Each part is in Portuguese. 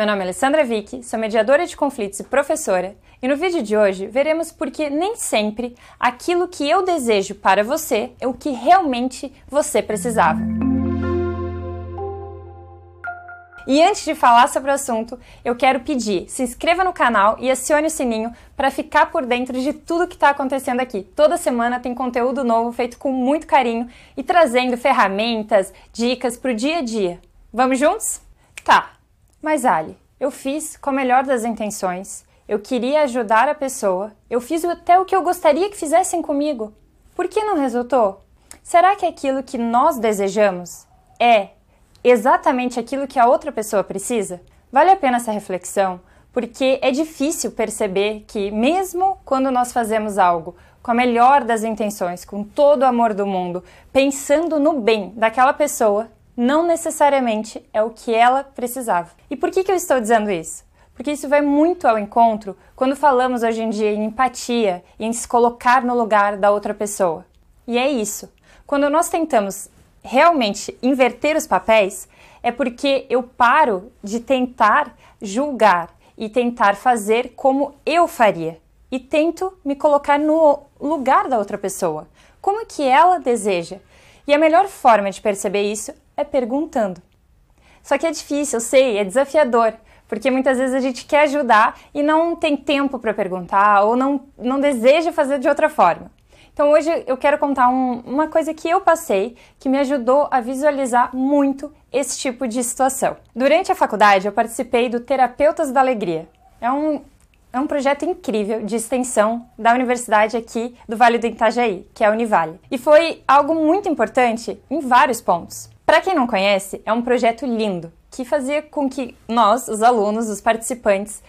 Meu nome é Alessandra Vick, sou mediadora de conflitos e professora, e no vídeo de hoje veremos por que nem sempre aquilo que eu desejo para você é o que realmente você precisava. E antes de falar sobre o assunto, eu quero pedir, se inscreva no canal e acione o sininho para ficar por dentro de tudo que está acontecendo aqui. Toda semana tem conteúdo novo feito com muito carinho e trazendo ferramentas, dicas para o dia a dia. Vamos juntos? Tá, mas Ali, eu fiz com a melhor das intenções, eu queria ajudar a pessoa, eu fiz até o que eu gostaria que fizessem comigo. Por que não resultou? Será que aquilo que nós desejamos é exatamente aquilo que a outra pessoa precisa? Vale a pena essa reflexão, porque é difícil perceber que, mesmo quando nós fazemos algo com a melhor das intenções, com todo o amor do mundo, pensando no bem daquela pessoa, não necessariamente é o que ela precisava. E por que, que eu estou dizendo isso? Porque isso vai muito ao encontro quando falamos hoje em dia em empatia em se colocar no lugar da outra pessoa. E é isso. Quando nós tentamos realmente inverter os papéis, é porque eu paro de tentar julgar e tentar fazer como eu faria e tento me colocar no lugar da outra pessoa. Como que ela deseja? E a melhor forma de perceber isso é perguntando. Só que é difícil, eu sei, é desafiador, porque muitas vezes a gente quer ajudar e não tem tempo para perguntar ou não, não deseja fazer de outra forma. Então hoje eu quero contar um, uma coisa que eu passei que me ajudou a visualizar muito esse tipo de situação. Durante a faculdade eu participei do Terapeutas da Alegria. É um, é um projeto incrível de extensão da universidade aqui do Vale do Itajaí, que é a Univale. E foi algo muito importante em vários pontos. Para quem não conhece, é um projeto lindo que fazia com que nós, os alunos, os participantes,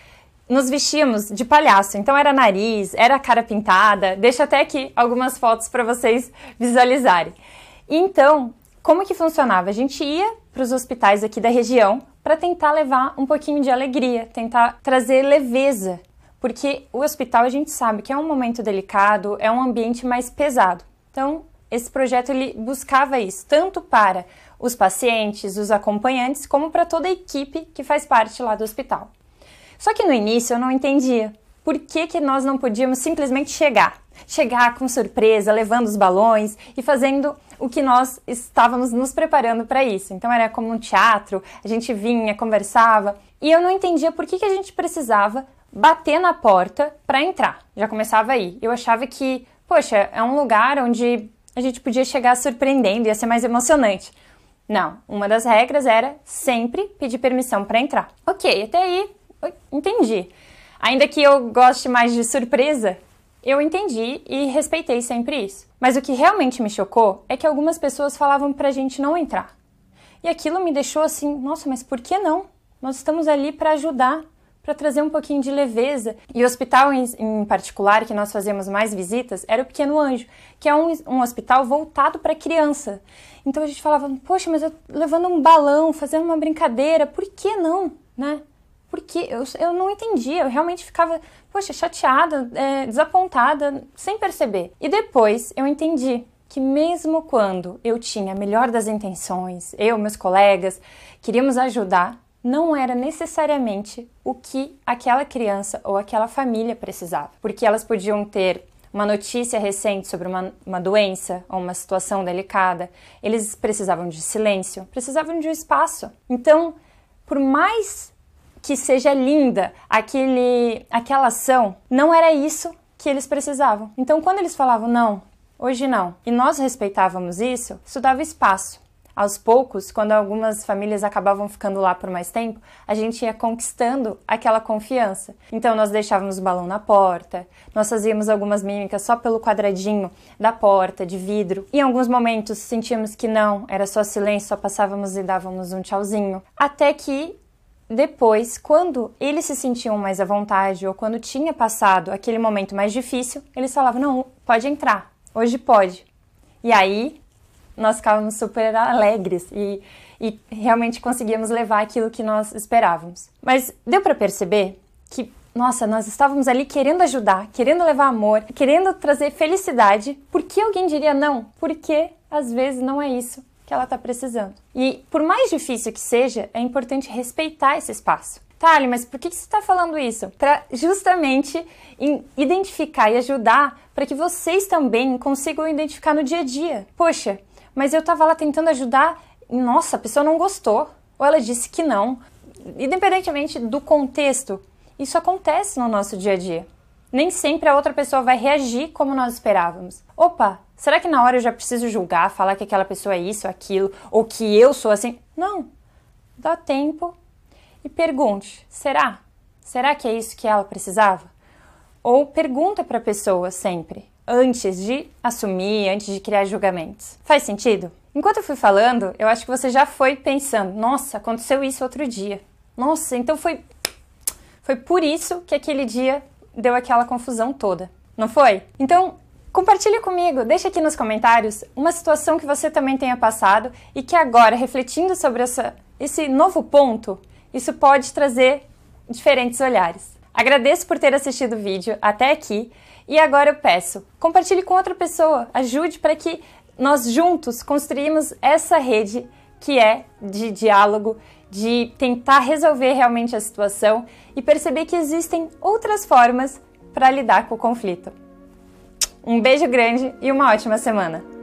nos vestíamos de palhaço. Então era nariz, era cara pintada. Deixa até aqui algumas fotos para vocês visualizarem. Então, como que funcionava? A gente ia para os hospitais aqui da região para tentar levar um pouquinho de alegria, tentar trazer leveza, porque o hospital a gente sabe que é um momento delicado, é um ambiente mais pesado. Então, esse projeto ele buscava isso, tanto para os pacientes, os acompanhantes, como para toda a equipe que faz parte lá do hospital. Só que no início eu não entendia por que, que nós não podíamos simplesmente chegar. Chegar com surpresa, levando os balões e fazendo o que nós estávamos nos preparando para isso. Então era como um teatro, a gente vinha, conversava, e eu não entendia por que, que a gente precisava bater na porta para entrar. Já começava aí. Eu achava que, poxa, é um lugar onde a gente podia chegar surpreendendo, ia ser mais emocionante. Não, uma das regras era sempre pedir permissão para entrar. Ok, até aí entendi. Ainda que eu goste mais de surpresa, eu entendi e respeitei sempre isso. Mas o que realmente me chocou é que algumas pessoas falavam pra gente não entrar. E aquilo me deixou assim, nossa, mas por que não? Nós estamos ali para ajudar, para trazer um pouquinho de leveza. E o hospital em, em, particular, que nós fazemos mais visitas, era o Pequeno Anjo, que é um, um hospital voltado para criança. Então a gente falava, poxa, mas eu levando um balão, fazendo uma brincadeira, por que não, né? Porque eu, eu não entendia, eu realmente ficava, poxa, chateada, é, desapontada, sem perceber. E depois eu entendi que mesmo quando eu tinha a melhor das intenções, eu, meus colegas, queríamos ajudar, não era necessariamente o que aquela criança ou aquela família precisava, porque elas podiam ter uma notícia recente sobre uma, uma doença ou uma situação delicada, eles precisavam de silêncio, precisavam de um espaço. Então, por mais que seja linda aquele, aquela ação, não era isso que eles precisavam. Então, quando eles falavam não, hoje não, e nós respeitávamos isso, isso dava espaço aos poucos, quando algumas famílias acabavam ficando lá por mais tempo, a gente ia conquistando aquela confiança. Então nós deixávamos o balão na porta, nós fazíamos algumas mímicas só pelo quadradinho da porta de vidro. Em alguns momentos sentíamos que não, era só silêncio, só passávamos e dávamos um tchauzinho. Até que depois, quando eles se sentiam mais à vontade ou quando tinha passado aquele momento mais difícil, eles falavam: "Não, pode entrar. Hoje pode". E aí nós ficávamos super alegres e, e realmente conseguíamos levar aquilo que nós esperávamos. Mas deu para perceber que, nossa, nós estávamos ali querendo ajudar, querendo levar amor, querendo trazer felicidade. Por que alguém diria não? Porque às vezes não é isso que ela está precisando. E por mais difícil que seja, é importante respeitar esse espaço. Tali, mas por que, que você está falando isso? Para justamente identificar e ajudar para que vocês também consigam identificar no dia a dia. Poxa, mas eu estava lá tentando ajudar nossa, a pessoa não gostou. Ou ela disse que não. Independentemente do contexto, isso acontece no nosso dia a dia. Nem sempre a outra pessoa vai reagir como nós esperávamos. Opa, será que na hora eu já preciso julgar, falar que aquela pessoa é isso, aquilo, ou que eu sou assim? Não. Dá tempo e pergunte: será? Será que é isso que ela precisava? Ou pergunta para a pessoa sempre, antes de assumir, antes de criar julgamentos. Faz sentido? Enquanto eu fui falando, eu acho que você já foi pensando: nossa, aconteceu isso outro dia. Nossa, então foi foi por isso que aquele dia deu aquela confusão toda. Não foi? Então, compartilhe comigo, deixa aqui nos comentários uma situação que você também tenha passado e que agora, refletindo sobre essa, esse novo ponto, isso pode trazer diferentes olhares. Agradeço por ter assistido o vídeo até aqui e agora eu peço, compartilhe com outra pessoa, ajude para que nós juntos construímos essa rede que é de diálogo, de tentar resolver realmente a situação e perceber que existem outras formas para lidar com o conflito. Um beijo grande e uma ótima semana!